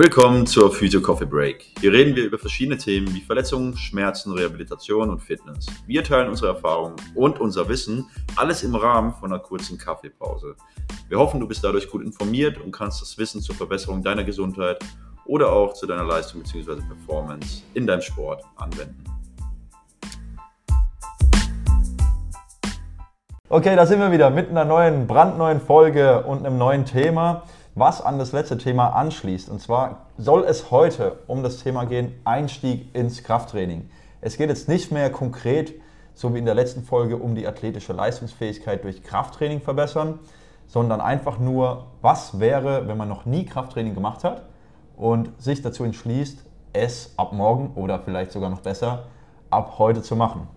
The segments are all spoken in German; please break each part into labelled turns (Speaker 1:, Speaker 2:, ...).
Speaker 1: Willkommen zur Physio Coffee Break. Hier reden wir über verschiedene Themen wie Verletzungen, Schmerzen, Rehabilitation und Fitness. Wir teilen unsere Erfahrungen und unser Wissen, alles im Rahmen von einer kurzen Kaffeepause. Wir hoffen, du bist dadurch gut informiert und kannst das Wissen zur Verbesserung deiner Gesundheit oder auch zu deiner Leistung bzw. Performance in deinem Sport anwenden.
Speaker 2: Okay, da sind wir wieder mit einer neuen, brandneuen Folge und einem neuen Thema was an das letzte Thema anschließt. Und zwar soll es heute um das Thema gehen, Einstieg ins Krafttraining. Es geht jetzt nicht mehr konkret, so wie in der letzten Folge, um die athletische Leistungsfähigkeit durch Krafttraining verbessern, sondern einfach nur, was wäre, wenn man noch nie Krafttraining gemacht hat und sich dazu entschließt, es ab morgen oder vielleicht sogar noch besser ab heute zu machen.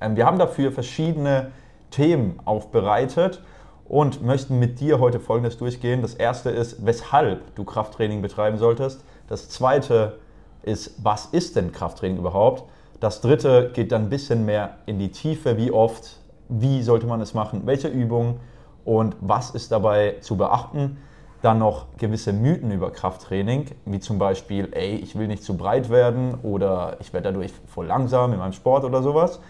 Speaker 2: Ähm, wir haben dafür verschiedene Themen aufbereitet und möchten mit dir heute Folgendes durchgehen. Das erste ist, weshalb du Krafttraining betreiben solltest. Das zweite ist, was ist denn Krafttraining überhaupt? Das dritte geht dann ein bisschen mehr in die Tiefe, wie oft, wie sollte man es machen, welche Übungen und was ist dabei zu beachten. Dann noch gewisse Mythen über Krafttraining, wie zum Beispiel, ey, ich will nicht zu breit werden oder ich werde dadurch voll langsam in meinem Sport oder sowas.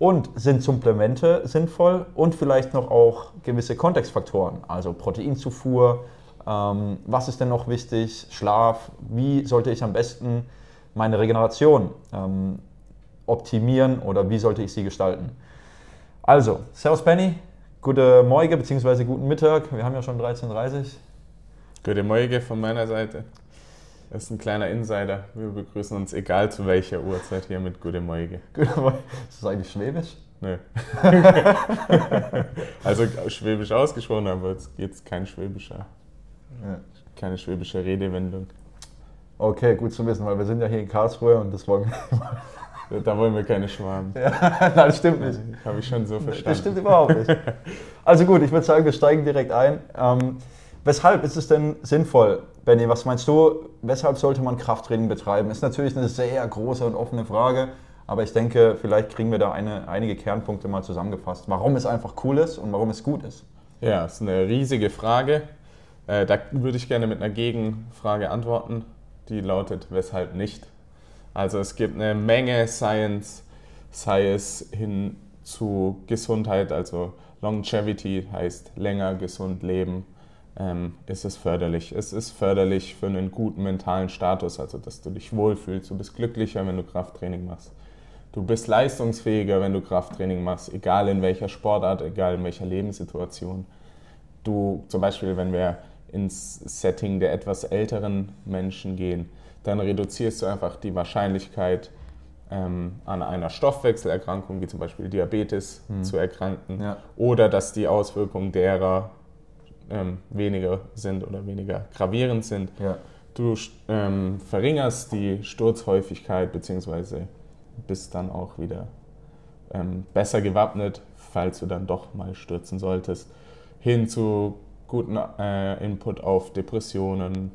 Speaker 2: Und sind Supplemente sinnvoll und vielleicht noch auch gewisse Kontextfaktoren, also Proteinzufuhr, ähm, was ist denn noch wichtig, Schlaf, wie sollte ich am besten meine Regeneration ähm, optimieren oder wie sollte ich sie gestalten. Also, Servus Penny, gute Morgen bzw. guten Mittag, wir haben ja schon 13.30 Uhr.
Speaker 3: Gute Morgen von meiner Seite. Das ist ein kleiner Insider. Wir begrüßen uns egal zu welcher Uhrzeit hier mit Gute Morgen. Gute
Speaker 2: Morgen. Ist das eigentlich Schwäbisch?
Speaker 3: Nö. also Schwäbisch ausgesprochen, aber jetzt geht kein schwäbischer, ja. keine schwäbische Redewendung.
Speaker 2: Okay, gut zu wissen, weil wir sind ja hier in Karlsruhe und das wollen
Speaker 3: wir. da wollen wir keine Schwaben.
Speaker 2: Ja, nein, das stimmt nicht.
Speaker 3: Habe ich schon so verstanden.
Speaker 2: Das stimmt überhaupt nicht. Also gut, ich würde sagen, wir steigen direkt ein. Ähm, weshalb ist es denn sinnvoll, Benny, was meinst du, weshalb sollte man Krafttraining betreiben? Ist natürlich eine sehr große und offene Frage, aber ich denke, vielleicht kriegen wir da eine, einige Kernpunkte mal zusammengefasst, warum es einfach cool ist und warum es gut ist.
Speaker 3: Ja, das ist eine riesige Frage. Äh, da würde ich gerne mit einer Gegenfrage antworten, die lautet, weshalb nicht? Also es gibt eine Menge Science, sei es hin zu Gesundheit, also Longevity heißt länger gesund leben ähm, ist es förderlich. Es ist förderlich für einen guten mentalen Status, also dass du dich wohlfühlst. Du bist glücklicher, wenn du Krafttraining machst. Du bist leistungsfähiger, wenn du Krafttraining machst, egal in welcher Sportart, egal in welcher Lebenssituation. Du, zum Beispiel, wenn wir ins Setting der etwas älteren Menschen gehen, dann reduzierst du einfach die Wahrscheinlichkeit, ähm, an einer Stoffwechselerkrankung, wie zum Beispiel Diabetes, hm. zu erkranken. Ja. Oder dass die Auswirkungen derer ähm, weniger sind oder weniger gravierend sind. Ja. Du ähm, verringerst die Sturzhäufigkeit bzw. bist dann auch wieder ähm, besser gewappnet, falls du dann doch mal stürzen solltest, hin zu guten äh, Input auf Depressionen,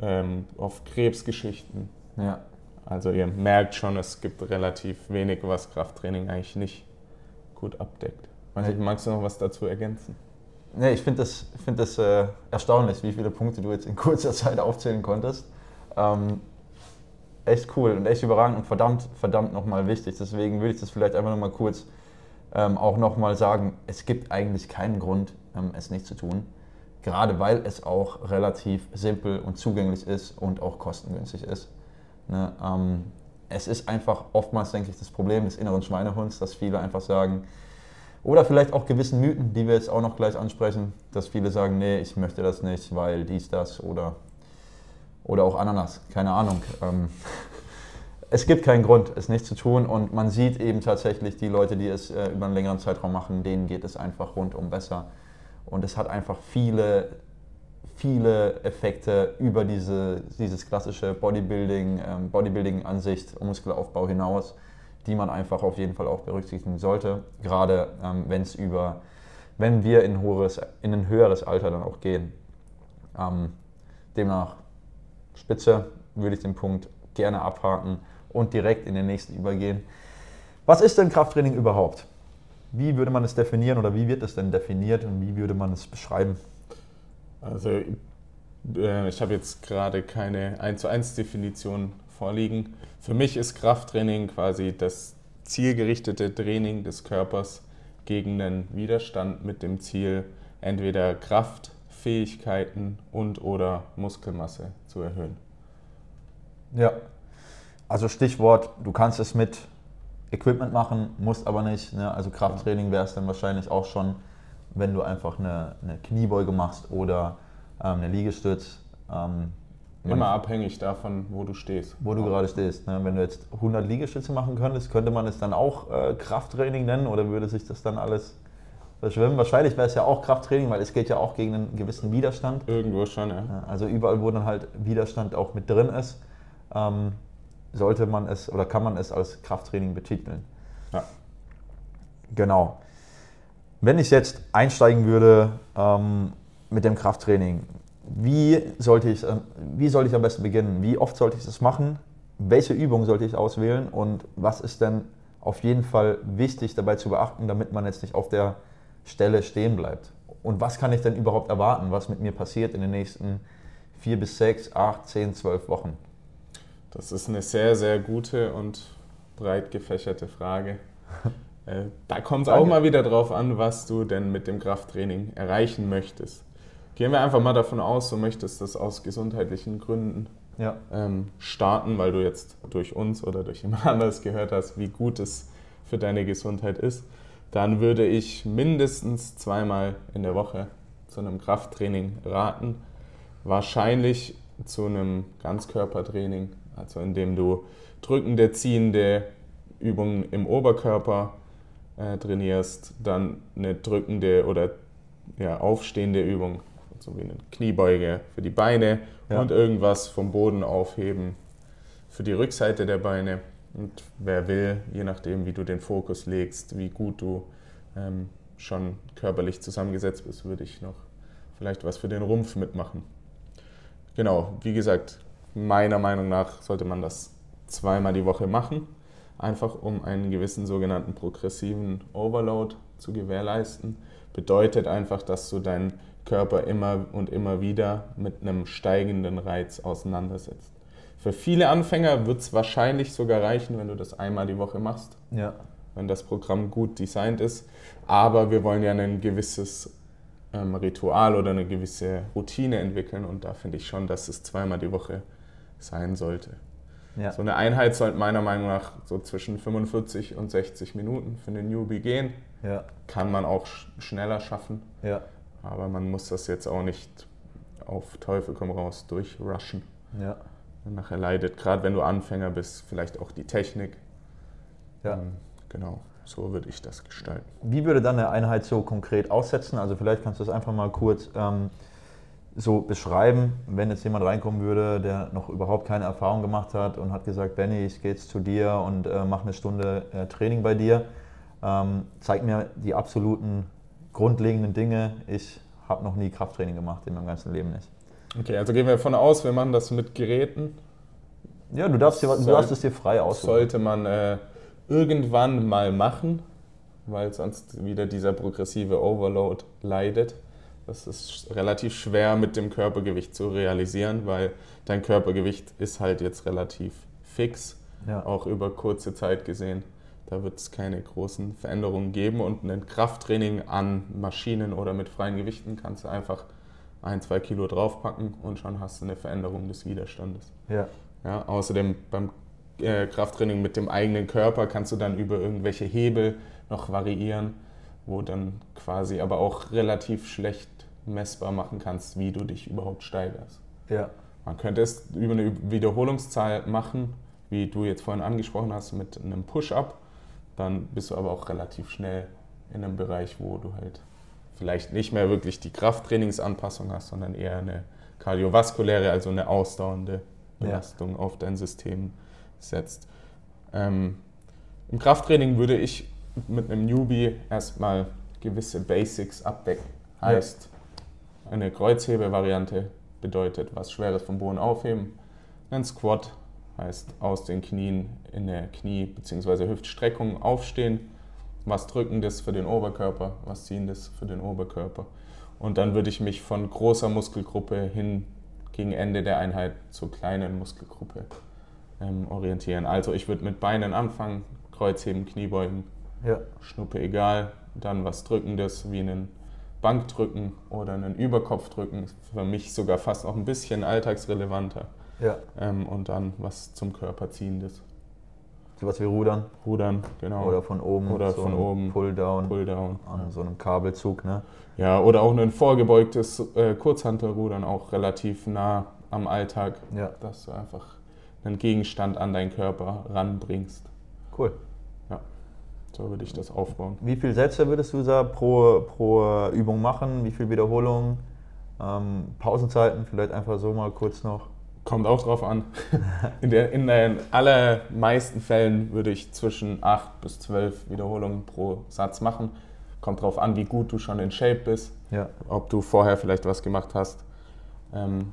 Speaker 3: ähm, auf Krebsgeschichten. Ja. Also ihr merkt schon, es gibt relativ wenig, was Krafttraining eigentlich nicht gut abdeckt. Magst du noch was dazu ergänzen?
Speaker 2: Nee, ich finde das, find das äh, erstaunlich, wie viele Punkte du jetzt in kurzer Zeit aufzählen konntest. Ähm, echt cool und echt überragend und verdammt, verdammt nochmal wichtig. Deswegen würde ich das vielleicht einfach nochmal kurz ähm, auch nochmal sagen. Es gibt eigentlich keinen Grund, ähm, es nicht zu tun. Gerade weil es auch relativ simpel und zugänglich ist und auch kostengünstig ist. Ne? Ähm, es ist einfach oftmals, denke ich, das Problem des inneren Schweinehunds, dass viele einfach sagen, oder vielleicht auch gewissen Mythen, die wir jetzt auch noch gleich ansprechen, dass viele sagen, nee, ich möchte das nicht, weil dies, das oder, oder auch Ananas, keine Ahnung. Ähm, es gibt keinen Grund, es nicht zu tun und man sieht eben tatsächlich die Leute, die es äh, über einen längeren Zeitraum machen, denen geht es einfach rundum besser. Und es hat einfach viele, viele Effekte über diese, dieses klassische Bodybuilding, ähm, Bodybuilding-Ansicht, Muskelaufbau hinaus die man einfach auf jeden Fall auch berücksichtigen sollte, gerade ähm, wenn es über, wenn wir in, hohes, in ein höheres Alter dann auch gehen. Ähm, demnach Spitze würde ich den Punkt gerne abhaken und direkt in den nächsten übergehen. Was ist denn Krafttraining überhaupt? Wie würde man es definieren oder wie wird es denn definiert und wie würde man es beschreiben?
Speaker 3: Also Äh, ich habe jetzt gerade keine 1 zu 1 Definition vorliegen. Für mich ist Krafttraining quasi das zielgerichtete Training des Körpers gegen einen Widerstand mit dem Ziel, entweder Kraftfähigkeiten und oder Muskelmasse zu erhöhen.
Speaker 2: Ja, also Stichwort, du kannst es mit Equipment machen, musst aber nicht. Ne? Also Krafttraining wäre es dann wahrscheinlich auch schon, wenn du einfach eine, eine Kniebeuge machst oder ähm, eine Liegestütz. Ähm,
Speaker 3: Immer abhängig davon, wo du stehst.
Speaker 2: Wo du gerade stehst. Ne? Wenn du jetzt 100 Liegestütze machen könntest, könnte man es dann auch äh, Krafttraining nennen oder würde sich das dann alles verschwimmen? Wahrscheinlich wäre es ja auch Krafttraining, weil es geht ja auch gegen einen gewissen Widerstand.
Speaker 3: Irgendwo schon, ja.
Speaker 2: Also überall, wo dann halt Widerstand auch mit drin ist, ähm, sollte man es oder kann man es als Krafttraining betiteln. Ja. Genau. Wenn ich jetzt einsteigen würde ähm, mit dem Krafttraining, wie sollte, ich, ähm, wie sollte ich am besten beginnen? Wie oft sollte ich das machen? Welche Übung sollte ich auswählen? Und was ist denn auf jeden Fall wichtig dabei zu beachten, damit man jetzt nicht auf der Stelle stehen bleibt? Und was kann ich denn überhaupt erwarten, was mit mir passiert in den nächsten vier bis sechs, acht, zehn, zwölf Wochen?
Speaker 3: Das ist eine sehr, sehr gute und breit gefächerte Frage. Äh, da kommt es auch mal wieder drauf an, was du denn mit dem Krafttraining erreichen möchtest. Gehen wir einfach mal davon aus, du möchtest das aus gesundheitlichen Gründen ja. ähm, starten, weil du jetzt durch uns oder durch jemand anderes gehört hast, wie gut es für deine Gesundheit ist. Dann würde ich mindestens zweimal in der Woche zu einem Krafttraining raten. Wahrscheinlich zu einem Ganzkörpertraining, also indem du drückende, ziehende Übungen im Oberkörper äh, trainierst, dann eine drückende oder ja, aufstehende Übung so wie eine Kniebeuge für die Beine ja. und irgendwas vom Boden aufheben für die Rückseite der Beine. Und wer will, je nachdem, wie du den Fokus legst, wie gut du ähm, schon körperlich zusammengesetzt bist, würde ich noch vielleicht was für den Rumpf mitmachen. Genau, wie gesagt, meiner Meinung nach sollte man das zweimal die Woche machen, einfach um einen gewissen sogenannten progressiven Overload zu gewährleisten. Bedeutet einfach, dass du deinen Körper immer und immer wieder mit einem steigenden Reiz auseinandersetzt. Für viele Anfänger wird es wahrscheinlich sogar reichen, wenn du das einmal die Woche machst. Ja. Wenn das Programm gut designt ist. Aber wir wollen ja ein gewisses ähm, Ritual oder eine gewisse Routine entwickeln und da finde ich schon, dass es zweimal die Woche sein sollte. Ja. So eine Einheit sollte meiner Meinung nach so zwischen 45 und 60 Minuten für eine Newbie gehen. Ja. Kann man auch schneller schaffen. Ja. Aber man muss das jetzt auch nicht auf Teufel komm raus durchrushen. Ja. Nachher leidet, gerade wenn du Anfänger bist, vielleicht auch die Technik. Ja. Ähm, genau, so würde ich das gestalten.
Speaker 2: Wie würde dann eine Einheit so konkret aussetzen? Also vielleicht kannst du das einfach mal kurz ähm, so beschreiben, wenn jetzt jemand reinkommen würde, der noch überhaupt keine Erfahrung gemacht hat und hat gesagt, Benny, ich gehe jetzt zu dir und äh, mache eine Stunde äh, Training bei dir. Ähm, zeig mir die absoluten grundlegenden Dinge. Ich habe noch nie Krafttraining gemacht in meinem ganzen Leben nicht.
Speaker 3: Okay, also gehen wir davon aus, wir machen das mit Geräten.
Speaker 2: Ja, du darfst, dir, du darfst es dir frei aussuchen.
Speaker 3: Sollte man äh, irgendwann mal machen, weil sonst wieder dieser progressive Overload leidet. Das ist relativ schwer mit dem Körpergewicht zu realisieren, weil dein Körpergewicht ist halt jetzt relativ fix, ja. auch über kurze Zeit gesehen. Da wird es keine großen Veränderungen geben und ein Krafttraining an Maschinen oder mit freien Gewichten kannst du einfach ein, zwei Kilo draufpacken und schon hast du eine Veränderung des Widerstandes. Ja. Ja, außerdem beim äh, Krafttraining mit dem eigenen Körper kannst du dann über irgendwelche Hebel noch variieren, wo dann quasi aber auch relativ schlecht messbar machen kannst, wie du dich überhaupt steigerst. Ja. Man könnte es über eine Wiederholungszahl machen, wie du jetzt vorhin angesprochen hast, mit einem Push-Up dann bist du aber auch relativ schnell in einem Bereich, wo du halt vielleicht nicht mehr wirklich die Krafttrainingsanpassung hast, sondern eher eine kardiovaskuläre, also eine ausdauernde Belastung ja. auf dein System setzt. Ähm, Im Krafttraining würde ich mit einem Newbie erstmal gewisse Basics abdecken. Heißt, eine Kreuzhebe-Variante bedeutet was Schweres vom Boden aufheben, ein Squat Heißt aus den Knien in der Knie- bzw. Hüftstreckung aufstehen, was Drückendes für den Oberkörper, was Ziehendes für den Oberkörper. Und dann würde ich mich von großer Muskelgruppe hin gegen Ende der Einheit zur kleinen Muskelgruppe ähm, orientieren. Also ich würde mit Beinen anfangen, Kreuzheben, Kniebeugen,
Speaker 2: Ja.
Speaker 3: Schnuppe egal, dann was Drückendes wie einen Bankdrücken oder einen Überkopfdrücken, für mich sogar fast noch ein bisschen alltagsrelevanter.
Speaker 2: Ja.
Speaker 3: Ähm, und dann was zum Körper ziehendes.
Speaker 2: Sowas wie Rudern
Speaker 3: Rudern, genau.
Speaker 2: oder von oben.
Speaker 3: Oder
Speaker 2: so
Speaker 3: von oben.
Speaker 2: Pull-down
Speaker 3: Pulldown.
Speaker 2: an so einem Kabelzug. Ne?
Speaker 3: Ja, oder auch ein vorgebeugtes äh, Kurzhantelrudern, auch relativ nah am Alltag,
Speaker 2: Ja,
Speaker 3: dass du einfach einen Gegenstand an deinen Körper ranbringst.
Speaker 2: cool.
Speaker 3: So würde ich das aufbauen.
Speaker 2: Wie viele Sätze würdest du da pro, pro Übung machen? Wie viele Wiederholungen? Ähm, Pausenzeiten vielleicht einfach so mal kurz noch.
Speaker 3: Kommt auch drauf an. In, der, in den allermeisten Fällen würde ich zwischen 8 bis 12 Wiederholungen pro Satz machen. Kommt drauf an, wie gut du schon in Shape bist,
Speaker 2: Ja,
Speaker 3: ob du vorher vielleicht was gemacht hast, ähm,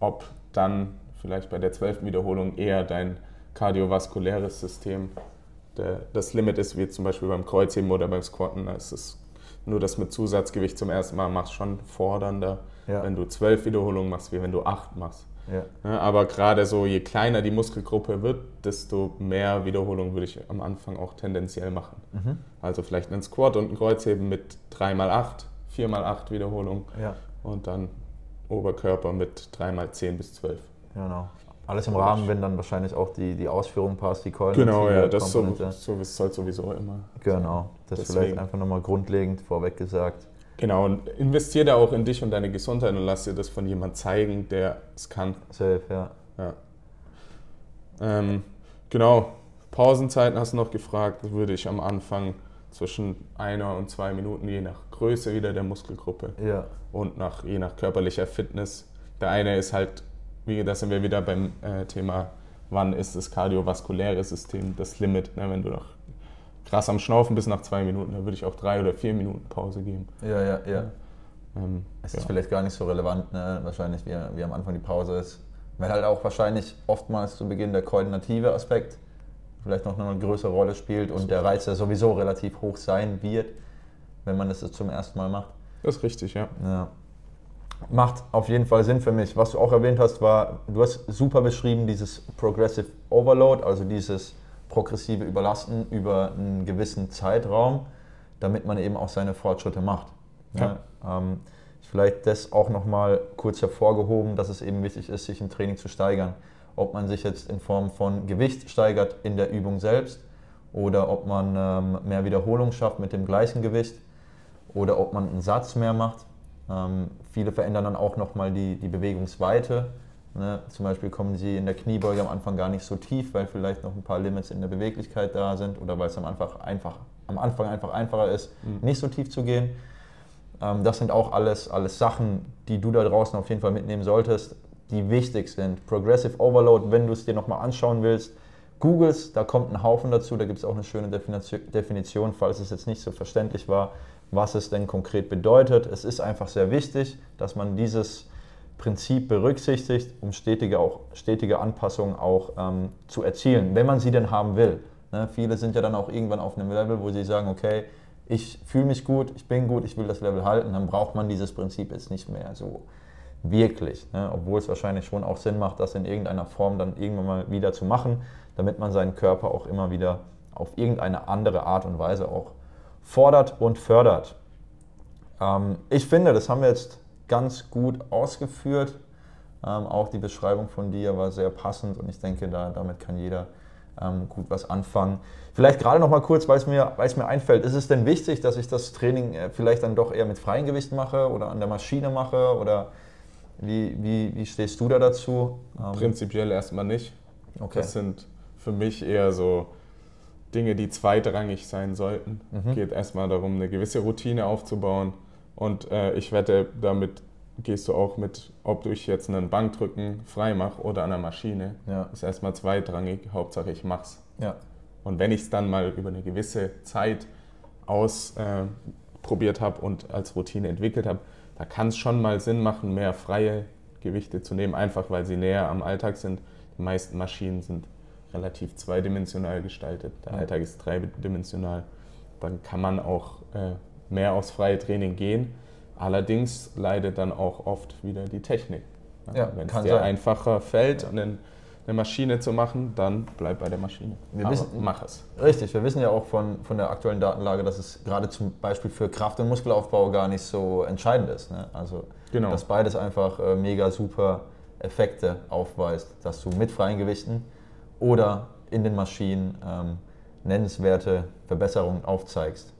Speaker 3: ob dann vielleicht bei der 12. Wiederholung eher dein kardiovaskuläres System der, das Limit ist, wie zum Beispiel beim Kreuzheben oder beim Squatten. Da ist es nur das mit Zusatzgewicht zum ersten Mal machst, schon fordernder,
Speaker 2: Ja.
Speaker 3: wenn du 12 Wiederholungen machst, wie wenn du 8 machst.
Speaker 2: Ja,
Speaker 3: Ja, aber gerade so, je kleiner die Muskelgruppe wird, desto mehr Wiederholungen würde ich am Anfang auch tendenziell machen.
Speaker 2: Mhm.
Speaker 3: Also vielleicht einen Squat und ein Kreuzheben mit 3x8, 4x8 Wiederholungen
Speaker 2: ja,
Speaker 3: und dann Oberkörper mit 3x10 bis 12.
Speaker 2: genau. Alles im Rahmen, wenn dann wahrscheinlich auch die, die Ausführung passt, die
Speaker 3: Genau,
Speaker 2: koordinative
Speaker 3: ja, das so, so soll sowieso immer.
Speaker 2: Genau, das
Speaker 3: Deswegen.
Speaker 2: vielleicht einfach nochmal grundlegend vorweg gesagt.
Speaker 3: Genau, und investier da auch in dich und deine Gesundheit und lass dir das von jemand zeigen, der es kann.
Speaker 2: Safe, ja.
Speaker 3: Ja. Ähm, genau, Pausenzeiten hast du noch gefragt, würde ich am Anfang zwischen einer und zwei Minuten, je nach Größe wieder der Muskelgruppe
Speaker 2: Ja,
Speaker 3: und nach, je nach körperlicher Fitness. Der eine ist halt, wie da sind wir wieder beim äh, Thema, wann ist das kardiovaskuläre System das Limit. Ne? Wenn du noch krass am Schnaufen bist nach zwei Minuten, dann würde ich auch drei oder vier Minuten Pause geben.
Speaker 2: ja, ja, ja.
Speaker 3: Ähm,
Speaker 2: Es
Speaker 3: ja.
Speaker 2: ist vielleicht gar nicht so relevant, ne? wahrscheinlich wie, wie am Anfang die Pause ist. Weil halt auch wahrscheinlich oftmals zu Beginn der koordinative Aspekt vielleicht noch eine größere Rolle spielt und der Reiz ja sowieso relativ hoch sein wird, wenn man das zum ersten Mal macht.
Speaker 3: Das ist richtig, ja.
Speaker 2: Ja. Macht auf jeden Fall Sinn für mich. Was du auch erwähnt hast, war, du hast super beschrieben, dieses Progressive Overload, also dieses progressive Überlasten über einen gewissen Zeitraum, damit man eben auch seine Fortschritte macht.
Speaker 3: Ja.
Speaker 2: Ja, ähm, vielleicht das auch nochmal kurz hervorgehoben, dass es eben wichtig ist, sich im Training zu steigern. Ob man sich jetzt in Form von Gewicht steigert in der Übung selbst oder ob man ähm, mehr Wiederholung schafft mit dem gleichen Gewicht oder ob man einen Satz mehr macht. Ähm, viele verändern dann auch nochmal die, die Bewegungsweite. Ne? Zum Beispiel kommen sie in der Kniebeuge am Anfang gar nicht so tief, weil vielleicht noch ein paar Limits in der Beweglichkeit da sind oder weil es am Anfang einfach, am Anfang einfach einfacher ist, nicht so tief zu gehen. Ähm, das sind auch alles, alles Sachen, die du da draußen auf jeden Fall mitnehmen solltest, die wichtig sind. Progressive Overload, wenn du es dir nochmal anschauen willst, Googles, da kommt ein Haufen dazu, da gibt es auch eine schöne Definition, falls es jetzt nicht so verständlich war, was es denn konkret bedeutet. Es ist einfach sehr wichtig, dass man dieses Prinzip berücksichtigt, um stetige, auch, stetige Anpassungen auch ähm, zu erzielen, wenn man sie denn haben will. Ne, viele sind ja dann auch irgendwann auf einem Level, wo sie sagen, okay, ich fühle mich gut, ich bin gut, ich will das Level halten, dann braucht man dieses Prinzip jetzt nicht mehr so wirklich. Ne? Obwohl es wahrscheinlich schon auch Sinn macht, das in irgendeiner Form dann irgendwann mal wieder zu machen, damit man seinen Körper auch immer wieder auf irgendeine andere Art und Weise auch fordert und fördert. Ähm, ich finde, das haben wir jetzt ganz gut ausgeführt. Ähm, auch die Beschreibung von dir war sehr passend und ich denke, da, damit kann jeder ähm, gut was anfangen. Vielleicht gerade noch mal kurz, weil es mir, mir einfällt, ist es denn wichtig, dass ich das Training äh, vielleicht dann doch eher mit freiem Gewicht mache oder an der Maschine mache oder wie, wie, wie stehst du da dazu? Ähm,
Speaker 3: Prinzipiell erstmal nicht.
Speaker 2: okay.
Speaker 3: Das sind für mich eher so Dinge, die zweitrangig sein sollten.
Speaker 2: Mhm.
Speaker 3: Geht erstmal darum, eine gewisse Routine aufzubauen. Und äh, ich wette, damit gehst du auch mit, ob du ich jetzt einen Bankdrücken frei mache oder an der Maschine.
Speaker 2: Ja.
Speaker 3: Ist erstmal zweitrangig. Hauptsache ich mach's.
Speaker 2: Ja,
Speaker 3: Und wenn ich es dann mal über eine gewisse Zeit ausprobiert habe und als Routine entwickelt habe, da kann es schon mal Sinn machen, mehr freie Gewichte zu nehmen, einfach weil sie näher am Alltag sind. Die meisten Maschinen sind relativ zweidimensional gestaltet. Der. Alltag ist dreidimensional. Dann kann man auch äh, mehr aufs freie Training gehen. Allerdings leidet dann auch oft wieder die Technik. Ja, Wenn es dir sein. einfacher fällt, ja. eine, eine Maschine zu machen, dann bleib bei der Maschine.
Speaker 2: Wir wissen, mach es. Richtig, wir wissen ja auch von, von der aktuellen Datenlage, dass es gerade zum Beispiel für Kraft- und Muskelaufbau gar nicht so entscheidend ist. Ne? Also, genau. dass beides einfach äh, mega super Effekte aufweist, dass du mit freien Gewichten oder in den Maschinen ähm, nennenswerte Verbesserungen aufzeigst.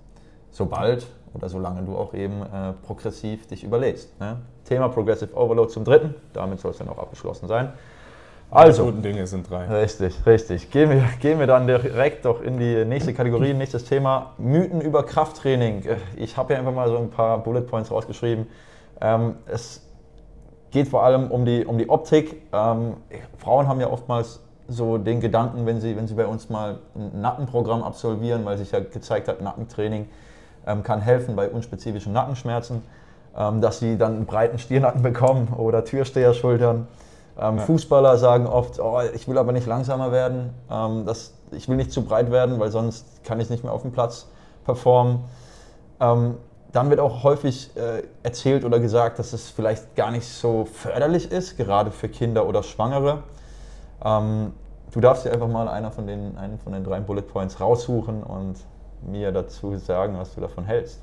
Speaker 2: Sobald oder solange du auch eben äh, progressiv dich überlegst. Ne? Thema Progressive Overload zum dritten, damit soll es dann auch abgeschlossen sein.
Speaker 3: Also, die guten Dinge sind drei.
Speaker 2: Richtig, richtig. Gehen wir, gehen wir dann direkt doch in die nächste Kategorie, nächstes Thema: Mythen über Krafttraining. Äh, ich habe hier einfach mal so ein paar Bullet Points rausgeschrieben. Ähm, es geht vor allem um die, um die Optik. Ähm, Frauen haben ja oftmals so den Gedanken, wenn sie, wenn sie bei uns mal ein Nackenprogramm absolvieren, weil sich ja gezeigt hat, Nackentraining kann helfen bei unspezifischen Nackenschmerzen, ähm, dass sie dann einen breiten Stirnacken bekommen oder Türsteherschultern. Ähm, ja. Fußballer sagen oft, oh, ich will aber nicht langsamer werden, ähm, das, ich will nicht zu breit werden, weil sonst kann ich nicht mehr auf dem Platz performen. Ähm, dann wird auch häufig äh, erzählt oder gesagt, dass es vielleicht gar nicht so förderlich ist, gerade für Kinder oder Schwangere. Ähm, du darfst dir einfach mal einer von den, einen von den drei Bullet Points raussuchen und mir dazu sagen, was du davon hältst.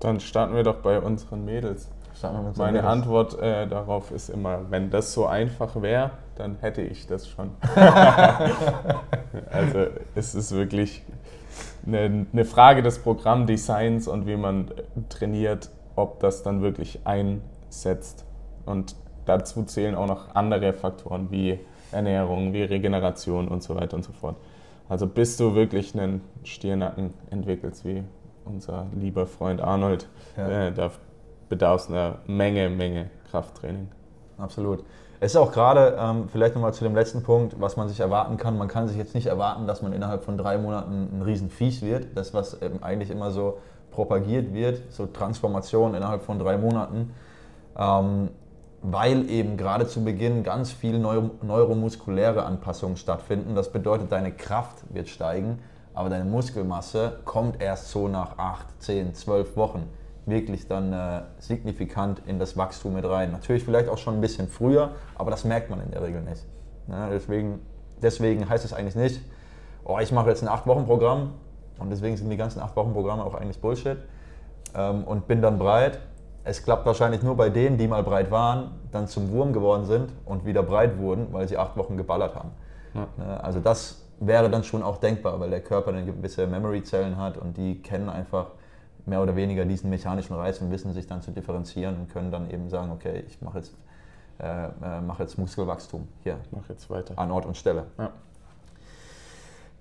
Speaker 3: Dann starten wir doch bei unseren Mädels. Meine Mädels. Antwort äh, darauf ist immer, wenn das so einfach wäre, dann hätte ich das schon. also es ist wirklich eine, eine Frage des Programmdesigns und wie man trainiert, ob das dann wirklich einsetzt. Und dazu zählen auch noch andere Faktoren wie Ernährung, wie Regeneration und so weiter und so fort. Also bis du wirklich einen Stirnacken entwickelst, wie unser lieber Freund Arnold, ja. äh, da bedarf es einer Menge, Menge Krafttraining.
Speaker 2: Absolut. Es ist auch gerade, ähm, vielleicht nochmal zu dem letzten Punkt, was man sich erwarten kann. Man kann sich jetzt nicht erwarten, dass man innerhalb von drei Monaten ein Riesenviech wird. Das, was eigentlich immer so propagiert wird, so Transformation innerhalb von drei Monaten. Ähm, weil eben gerade zu Beginn ganz viel neuro neuromuskuläre Anpassungen stattfinden. Das bedeutet, deine Kraft wird steigen, aber deine Muskelmasse kommt erst so nach 8, 10, 12 Wochen wirklich dann äh, signifikant in das Wachstum mit rein. Natürlich vielleicht auch schon ein bisschen früher, aber das merkt man in der Regel nicht. Ja, deswegen, deswegen heißt es eigentlich nicht, oh, ich mache jetzt ein 8-Wochen-Programm und deswegen sind die ganzen 8-Wochen-Programme auch eigentlich Bullshit ähm, und bin dann breit es klappt wahrscheinlich nur bei denen, die mal breit waren, dann zum Wurm geworden sind und wieder breit wurden, weil sie acht Wochen geballert haben. Ja. Ne, also das wäre dann schon auch denkbar, weil der Körper dann gewisse Memory-Zellen hat und die kennen einfach mehr oder weniger diesen mechanischen Reiz und wissen sich dann zu differenzieren und können dann eben sagen, okay, ich mache jetzt, äh, äh mach jetzt Muskelwachstum hier.
Speaker 3: Mach jetzt weiter.
Speaker 2: An Ort und Stelle. Ja.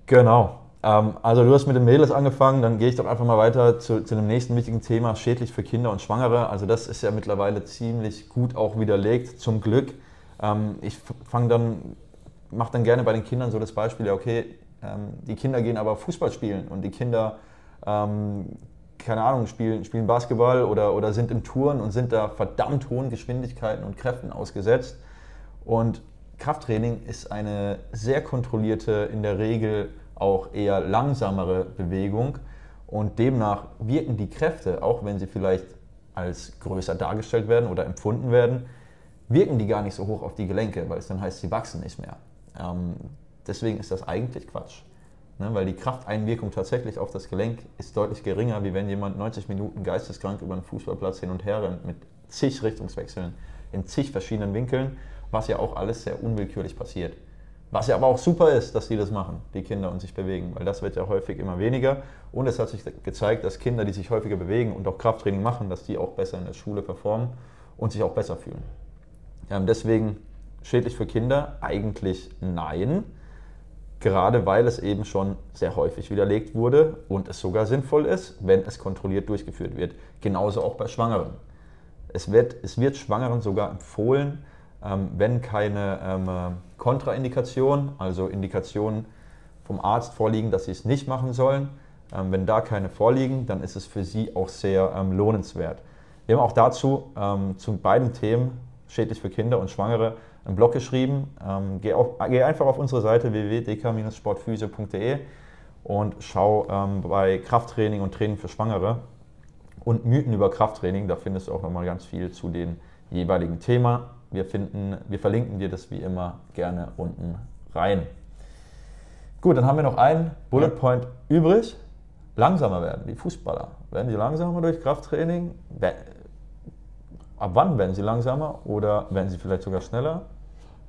Speaker 2: Genau. Ähm, also du hast mit den Mädels angefangen, dann gehe ich doch einfach mal weiter zu, zu dem nächsten wichtigen Thema, schädlich für Kinder und Schwangere. Also das ist ja mittlerweile ziemlich gut auch widerlegt, zum Glück. Ähm, ich fange dann, mache dann gerne bei den Kindern so das Beispiel, ja okay, ähm, die Kinder gehen aber Fußball spielen und die Kinder, keine Ahnung, spielen, spielen Basketball oder, oder sind im Touren und sind da verdammt hohen Geschwindigkeiten und Kräften ausgesetzt. Und Krafttraining ist eine sehr kontrollierte, in der Regel auch eher langsamere Bewegung und demnach wirken die Kräfte, auch wenn sie vielleicht als größer dargestellt werden oder empfunden werden, wirken die gar nicht so hoch auf die Gelenke, weil es dann heißt, sie wachsen nicht mehr. Ähm, deswegen ist das eigentlich Quatsch. Ne? Weil die Krafteinwirkung tatsächlich auf das Gelenk ist deutlich geringer, wie wenn jemand 90 Minuten geisteskrank über einen Fußballplatz hin und her rennt mit zig Richtungswechseln in zig verschiedenen Winkeln, was ja auch alles sehr unwillkürlich passiert. Was ja aber auch super ist, dass die das machen, die Kinder und sich bewegen, weil das wird ja häufig immer weniger. Und es hat sich gezeigt, dass Kinder, die sich häufiger bewegen und auch Krafttraining machen, dass die auch besser in der Schule performen und sich auch besser fühlen. Ja, deswegen schädlich für Kinder eigentlich nein, gerade weil es eben schon sehr häufig widerlegt wurde und es sogar sinnvoll ist, wenn es kontrolliert durchgeführt wird. Genauso auch bei Schwangeren. Es wird, es wird Schwangeren sogar empfohlen, ähm, wenn keine ähm, Kontraindikationen, also Indikationen vom Arzt vorliegen, dass sie es nicht machen sollen. Ähm, wenn da keine vorliegen, dann ist es für sie auch sehr lohnenswert. Wir haben auch dazu zu beiden Themen, schädlich für Kinder und Schwangere, einen Blog geschrieben. geh, auf, geh einfach auf unsere Seite www.dk-sportphysio.de und schau bei Krafttraining und Training für Schwangere und Mythen über Krafttraining. Da findest du auch nochmal ganz viel zu dem jeweiligen Thema wir, finden, wir verlinken dir das wie immer gerne unten rein. Gut, dann haben wir noch einen Bullet Point übrig. Langsamer werden, wie Fußballer. Werden sie langsamer durch Krafttraining? Ab wann werden sie langsamer oder werden sie vielleicht sogar schneller?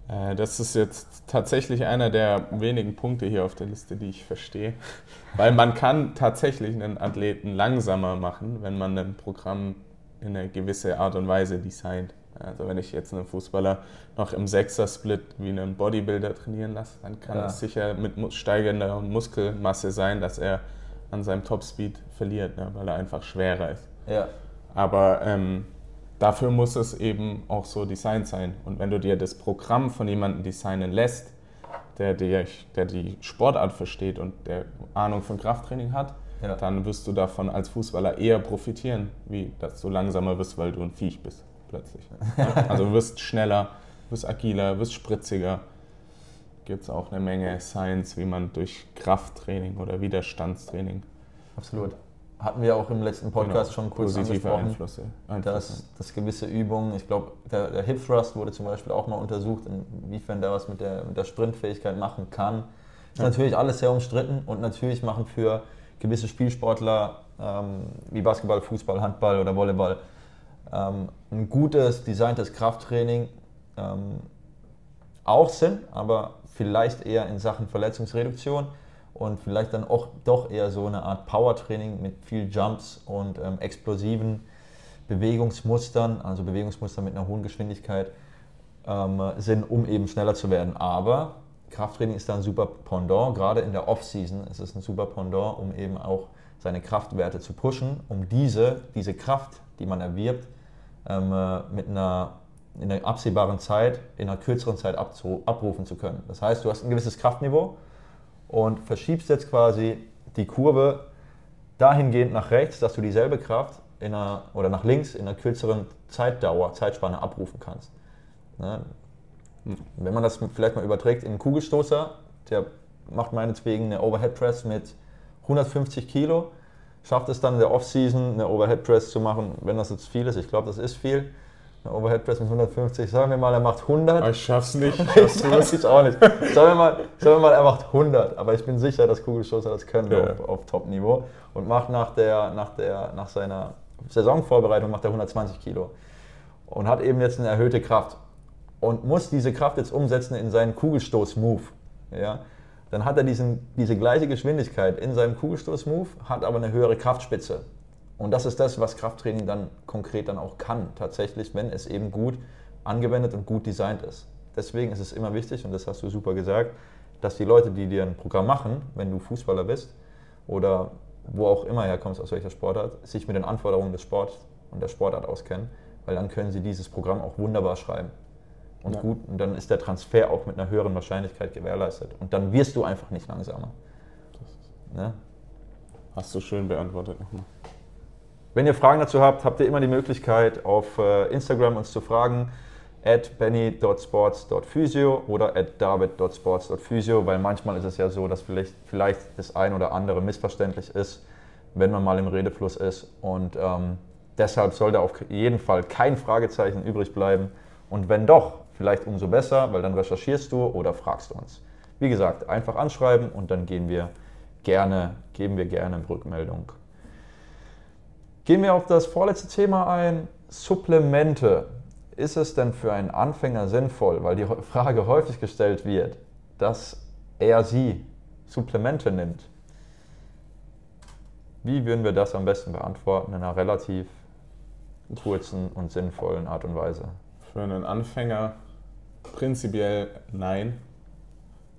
Speaker 3: Äh, das ist jetzt tatsächlich einer der wenigen Punkte hier auf der Liste, die ich verstehe. Weil man kann tatsächlich einen Athleten langsamer machen, wenn man ein Programm in eine gewisse Art und Weise designt. Also wenn ich jetzt einen Fußballer noch im Sechser-Split wie einen Bodybuilder trainieren lasse, dann kann ja. es sicher mit steigender Muskelmasse sein, dass er an seinem Topspeed verliert, ne, weil er einfach schwerer ist.
Speaker 2: Ja.
Speaker 3: Aber ähm, dafür muss es eben auch so designt sein. Und wenn du dir das Programm von jemandem designen lässt, der, der, der die Sportart versteht und der Ahnung von Krafttraining hat, ja. dann wirst du davon als Fußballer eher profitieren, wie dass du langsamer wirst, weil du ein Viech bist plötzlich. also du wirst schneller, wirst agiler, wirst spritziger. Gibt es auch eine Menge Science, wie man durch Krafttraining oder Widerstandstraining.
Speaker 2: Absolut hatten wir auch im letzten Podcast genau, schon kurz
Speaker 3: Positive Einflüsse,
Speaker 2: Einflüsse. Dass, dass gewisse Übungen, ich glaube, der, der, Hip Thrust wurde zum Beispiel auch mal untersucht, inwiefern der was mit der, mit der Sprintfähigkeit machen kann. Ist ja. natürlich alles sehr umstritten und natürlich machen für gewisse Spielsportler ähm, wie Basketball, Fußball, Handball oder Volleyball ähm, ein gutes, designtes Krafttraining ähm, auch Sinn, aber vielleicht eher in Sachen Verletzungsreduktion und vielleicht dann auch doch eher so eine Art Powertraining mit viel Jumps und ähm, explosiven Bewegungsmustern, also Bewegungsmuster mit einer hohen Geschwindigkeit, ähm, sind, um eben schneller zu werden. Aber Krafttraining ist da ein super Pendant, gerade in der Off-Season ist es ein super Pendant, um eben auch seine Kraftwerte zu pushen, um diese, diese Kraft, die man erwirbt, ähm, äh, mit einer in einer absehbaren Zeit, in einer kürzeren Zeit abrufen zu können. Das heißt, du hast ein gewisses Kraftniveau, und verschiebst jetzt quasi die Kurve dahingehend nach rechts, dass du dieselbe Kraft in einer, oder nach links in einer kürzeren Zeitdauer, Zeitspanne abrufen kannst. Ne? Wenn man das vielleicht mal überträgt in einen Kugelstoßer, der macht meinetwegen eine Overhead Press mit 150 Kilo, schafft es dann in der Off-Season eine Overhead Press zu machen, wenn das jetzt viel ist, ich glaube, das ist viel, eine Overhead Press mit 150, sagen wir mal, er macht 100.
Speaker 3: Ich schaff's nicht.
Speaker 2: Schaffst ich schaff's auch nicht. Sagen wir, mal, sagen wir mal, er macht 100, aber ich bin sicher, dass Kugelstoßer das können ja. auf, auf Top-Niveau und macht nach, der, nach, der, nach seiner Saisonvorbereitung macht er 120 Kilo und hat eben jetzt eine erhöhte Kraft und muss diese Kraft jetzt umsetzen in seinen Kugelstoß-Move. Ja? Dann hat er diesen, diese gleiche Geschwindigkeit in seinem Kugelstoß-Move, hat aber eine höhere Kraftspitze. Und das ist das, was Krafttraining dann konkret dann auch kann, tatsächlich, wenn es eben gut angewendet und gut designt ist. Deswegen ist es immer wichtig, und das hast du super gesagt, dass die Leute, die dir ein Programm machen, wenn du Fußballer bist oder wo auch immer herkommst, aus welcher Sportart, sich mit den Anforderungen des Sports und der Sportart auskennen, weil dann können sie dieses Programm auch wunderbar schreiben. Und ja. gut, und dann ist der Transfer auch mit einer höheren Wahrscheinlichkeit gewährleistet. Und dann wirst du einfach nicht langsamer.
Speaker 3: Ne? Hast du schön beantwortet nochmal.
Speaker 2: Wenn ihr Fragen dazu habt, habt ihr immer die Möglichkeit, auf äh, Instagram uns zu fragen, at benny.sports.physio oder at david.sports.physio, weil manchmal ist es ja so, dass vielleicht, vielleicht das ein oder andere missverständlich ist, wenn man mal im Redefluss ist. Und ähm, deshalb sollte auf jeden Fall kein Fragezeichen übrig bleiben. Und wenn doch, vielleicht umso besser, weil dann recherchierst du oder fragst uns. Wie gesagt, einfach anschreiben und dann gehen wir gerne, geben wir gerne Rückmeldung. Gehen wir auf das vorletzte Thema ein, Supplemente. Ist es denn für einen Anfänger sinnvoll, weil die Frage häufig gestellt wird, dass er sie Supplemente nimmt? Wie würden wir das am besten beantworten in einer relativ kurzen und sinnvollen Art und Weise?
Speaker 3: Für einen Anfänger prinzipiell nein.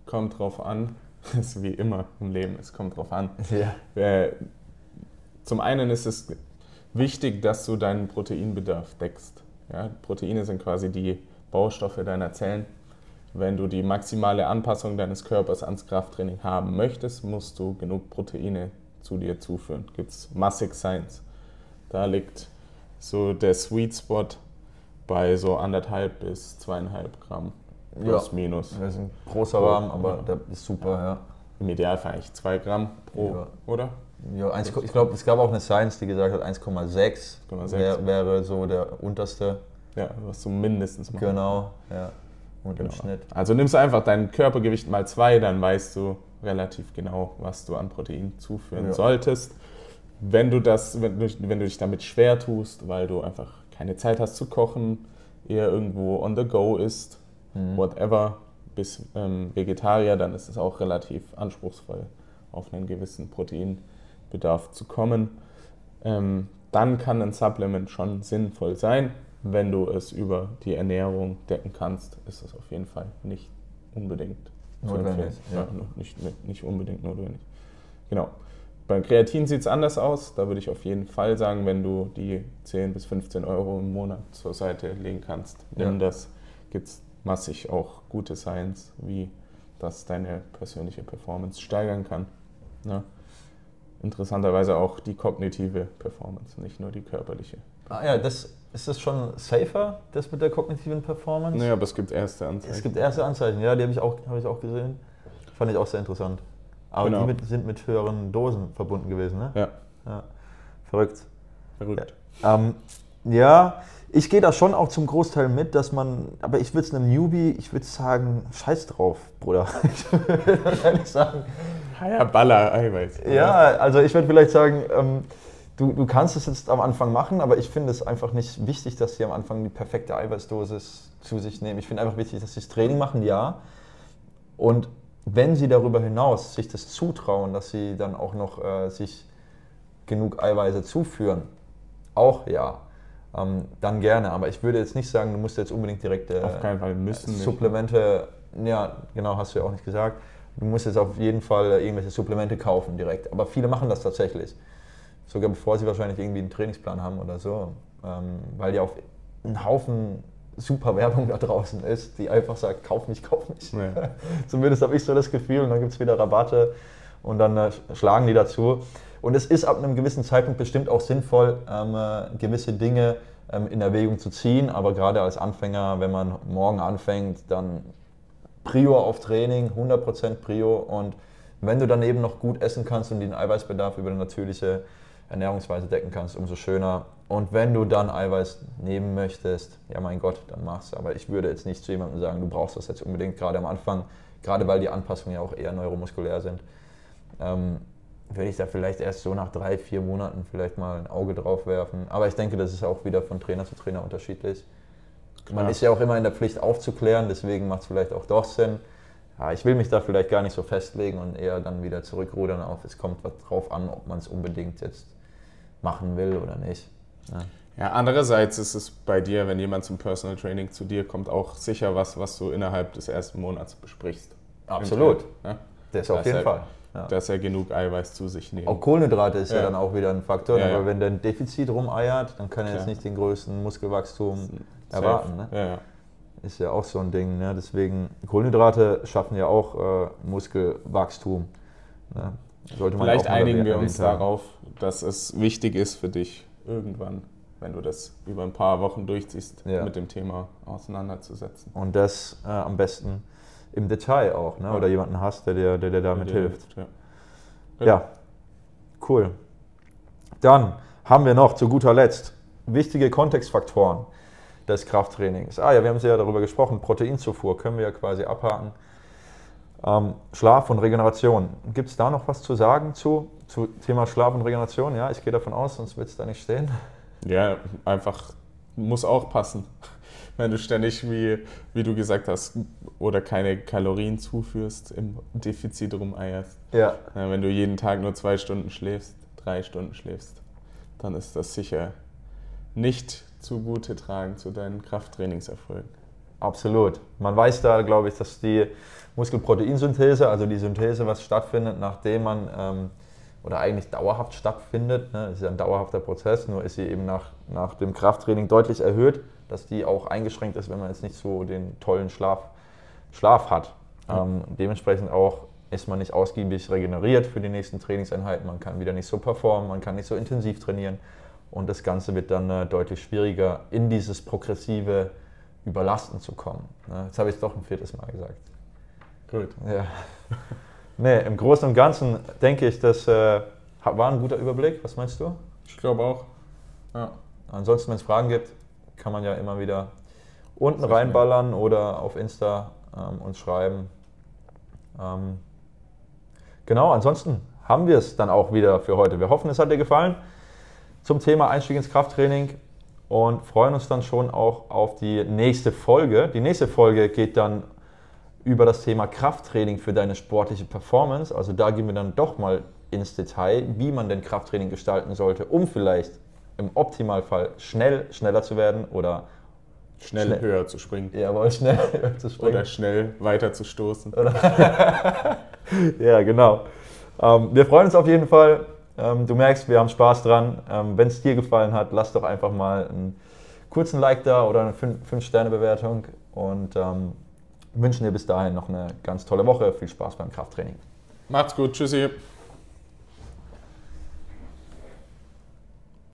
Speaker 3: Kommt drauf an. Das ist wie immer im Leben, es kommt drauf an. Ja. Zum einen ist es wichtig, dass du deinen Proteinbedarf deckst. Ja, Proteine sind quasi die Baustoffe deiner Zellen. Wenn du die maximale Anpassung deines Körpers ans Krafttraining haben möchtest, musst du genug Proteine zu dir zuführen. Gibt es Massig Science. Da liegt so der Sweet Spot bei so anderthalb bis zweieinhalb Gramm. Plus, ja, minus.
Speaker 2: Das ist ein großer Rahmen, aber der ist super, ja.
Speaker 3: Im Idealfall eigentlich zwei Gramm pro, ja. oder?
Speaker 2: Ja, 1, ich glaube, es gab auch eine Science, die gesagt hat, 1,6 wär, wäre so der unterste
Speaker 3: Ja, was du mindestens machst.
Speaker 2: Genau, ja. Und
Speaker 3: Genau.
Speaker 2: im Schnitt.
Speaker 3: Also nimmst du einfach dein Körpergewicht mal zwei, dann weißt du relativ genau, was du an Protein zuführen
Speaker 2: Ja.
Speaker 3: solltest. Wenn du das, wenn du, wenn du dich damit schwer tust, weil du einfach keine Zeit hast zu kochen, eher irgendwo on the go isst,
Speaker 2: Mhm.
Speaker 3: whatever, bis ähm, Vegetarier, dann ist es auch relativ anspruchsvoll, auf einen gewissen Proteinbedarf zu kommen. Ähm, dann kann ein Supplement schon sinnvoll sein. Wenn du es über die Ernährung decken kannst, ist es auf jeden Fall nicht unbedingt
Speaker 2: Notwendig, ja.
Speaker 3: Ja, nicht, nicht unbedingt notwendig. Genau. Beim Kreatin sieht es anders aus. Da würde ich auf jeden Fall sagen, wenn du die 10 bis 15 Euro im Monat zur Seite legen kannst, nimm
Speaker 2: Ja.
Speaker 3: das. Gibt es massig auch gute Science, wie das deine persönliche Performance steigern kann. Ne? Interessanterweise auch die kognitive Performance, nicht nur die körperliche.
Speaker 2: Ah ja, das, ist das schon safer, das mit der kognitiven Performance?
Speaker 3: Naja, aber es gibt erste Anzeichen.
Speaker 2: Es gibt erste Anzeichen, ja, die habe ich, auch- habe ich auch gesehen. Fand ich auch sehr interessant. Aber
Speaker 3: Genau.
Speaker 2: die mit, sind mit höheren Dosen verbunden gewesen, ne?
Speaker 3: ja,
Speaker 2: Ja. Verrückt.
Speaker 3: verrückt.
Speaker 2: Ähm, ja, ich gehe da schon auch zum Großteil mit, dass man, aber ich würde es einem Newbie, ich würde sagen, scheiß drauf, Bruder. Ich würde ehrlich sagen,
Speaker 3: Ja, ja, Baller Eiweiß.
Speaker 2: ja, also ich würde vielleicht sagen, ähm, du, du kannst es jetzt am Anfang machen, aber ich finde es einfach nicht wichtig, dass sie am Anfang die perfekte Eiweißdosis zu sich nehmen. Ich finde einfach wichtig, dass sie das Training machen, ja. Und wenn sie darüber hinaus sich das zutrauen, dass sie dann auch noch äh, sich genug Eiweiße zuführen, auch ja, ähm, dann gerne. Aber ich würde jetzt nicht sagen, du musst jetzt unbedingt direkt äh,
Speaker 3: Auf keinen Fall müssen. nicht.
Speaker 2: Supplemente, ja, genau, hast du ja auch nicht gesagt. Du musst jetzt auf jeden Fall irgendwelche Supplemente kaufen direkt. Aber viele machen das tatsächlich. Sogar bevor sie wahrscheinlich irgendwie einen Trainingsplan haben oder so. Ähm, weil ja auch ein Haufen super Werbung da draußen ist, die einfach sagt, kauf mich, kauf mich.
Speaker 3: Ja.
Speaker 2: Zumindest habe ich so das Gefühl und dann gibt es wieder Rabatte und dann äh, schlagen die dazu. Und es ist ab einem gewissen Zeitpunkt bestimmt auch sinnvoll, ähm, äh, gewisse Dinge ähm, in Erwägung zu ziehen. Aber gerade als Anfänger, wenn man morgen anfängt, dann Prio auf Training, 100% Prio. Und wenn du dann eben noch gut essen kannst und den Eiweißbedarf über eine natürliche Ernährungsweise decken kannst, umso schöner. Und wenn du dann Eiweiß nehmen möchtest, ja mein Gott, dann mach's. Aber ich würde jetzt nicht zu jemandem sagen, du brauchst das jetzt unbedingt, gerade am Anfang, gerade weil die Anpassungen ja auch eher neuromuskulär sind. Ähm, würde ich da vielleicht erst so nach drei, vier Monaten vielleicht mal ein Auge drauf werfen. Aber ich denke, das ist auch wieder von Trainer zu Trainer unterschiedlich. Man
Speaker 3: Klar.
Speaker 2: ist ja auch immer in der Pflicht aufzuklären, deswegen macht es vielleicht auch doch Sinn. Ja, ich will mich da vielleicht gar nicht so festlegen und eher dann wieder zurückrudern auf, es kommt was drauf an, ob man es unbedingt jetzt machen will oder nicht. Ja.
Speaker 3: Ja, andererseits ist es bei dir, wenn jemand zum Personal Training zu dir kommt, auch sicher was, was du innerhalb des ersten Monats besprichst.
Speaker 2: Absolut.
Speaker 3: Ja?
Speaker 2: Das auf jeden
Speaker 3: er-
Speaker 2: Fall. Ja.
Speaker 3: Dass er genug Eiweiß zu sich nimmt.
Speaker 2: Auch Kohlenhydrate ist ja. Dann auch wieder ein Faktor, aber wenn der ein Defizit rumeiert, dann kann er jetzt nicht den größten Muskelwachstum erwarten. Ne? Ist ja auch so ein Ding. Ne? Deswegen, Kohlenhydrate schaffen ja auch äh, Muskelwachstum. Ne? Sollte man
Speaker 3: Vielleicht einigen wir uns darauf, dass es wichtig ist für dich, irgendwann, wenn du das über ein paar Wochen durchziehst,
Speaker 2: Ja.
Speaker 3: mit dem Thema auseinanderzusetzen.
Speaker 2: Und das äh, am besten im Detail auch. Ne?
Speaker 3: Ja.
Speaker 2: Oder jemanden hast, der dir, der dir damit
Speaker 3: Der
Speaker 2: hilft.
Speaker 3: Ja.
Speaker 2: Ja, cool. Dann haben wir noch zu guter Letzt wichtige Kontextfaktoren des Krafttrainings. Ah ja, wir haben ja darüber gesprochen, Proteinzufuhr können wir ja quasi abhaken. Ähm, Schlaf und Regeneration. Gibt es da noch was zu sagen zu, zu Thema Schlaf und Regeneration? Ja, ich gehe davon aus, sonst wird es da nicht stehen.
Speaker 3: Ja, einfach muss auch passen. Wenn du ständig, wie, wie du gesagt hast, oder keine Kalorien zuführst, im Defizit rumeierst.
Speaker 2: Ja,
Speaker 3: Ja, wenn du jeden Tag nur zwei Stunden schläfst, drei Stunden schläfst, dann ist das sicher nicht zugute tragen zu deinen Krafttrainingserfolgen.
Speaker 2: Absolut. Man weiß da, glaube ich, dass die Muskelproteinsynthese, also die Synthese, was stattfindet, nachdem man ähm, oder eigentlich dauerhaft stattfindet, ne, ist ja ein dauerhafter Prozess, nur ist sie eben nach, nach dem Krafttraining deutlich erhöht, dass die auch eingeschränkt ist, wenn man jetzt nicht so den tollen Schlaf, Schlaf hat. Ähm, dementsprechend auch ist man nicht ausgiebig regeneriert für die nächsten Trainingseinheiten, man kann wieder nicht so performen, man kann nicht so intensiv trainieren und das Ganze wird dann äh, deutlich schwieriger, in dieses progressive Überlasten zu kommen. Ne? Jetzt habe ich es doch ein viertes Mal gesagt.
Speaker 3: Gut.
Speaker 2: Ja. Nee, im Großen und Ganzen denke ich, das äh, war ein guter Überblick. Was meinst du?
Speaker 3: Ich glaube auch. Ja.
Speaker 2: Ansonsten, wenn es Fragen gibt, kann man ja immer wieder unten reinballern oder auf Insta ähm, uns schreiben. Ähm, genau, ansonsten haben wir es dann auch wieder für heute. Wir hoffen, es hat dir gefallen zum Thema Einstieg ins Krafttraining und freuen uns dann schon auch auf die nächste Folge. Die nächste Folge geht dann über das Thema Krafttraining für deine sportliche Performance. Also da gehen wir dann doch mal ins Detail, wie man denn Krafttraining gestalten sollte, um vielleicht im Optimalfall schnell schneller zu werden oder
Speaker 3: schnell, schnell höher zu springen.
Speaker 2: Jawohl, schnell höher zu springen.
Speaker 3: Oder schnell weiter zu stoßen.
Speaker 2: ja, genau. Ähm, wir freuen uns auf jeden Fall. Ähm, du merkst, wir haben Spaß dran. Ähm, Wenn es dir gefallen hat, lass doch einfach mal einen kurzen Like da oder eine 5-Sterne-Bewertung und ähm, wünschen dir bis dahin noch eine ganz tolle Woche. Viel Spaß beim Krafttraining.
Speaker 3: Macht's gut. Tschüssi.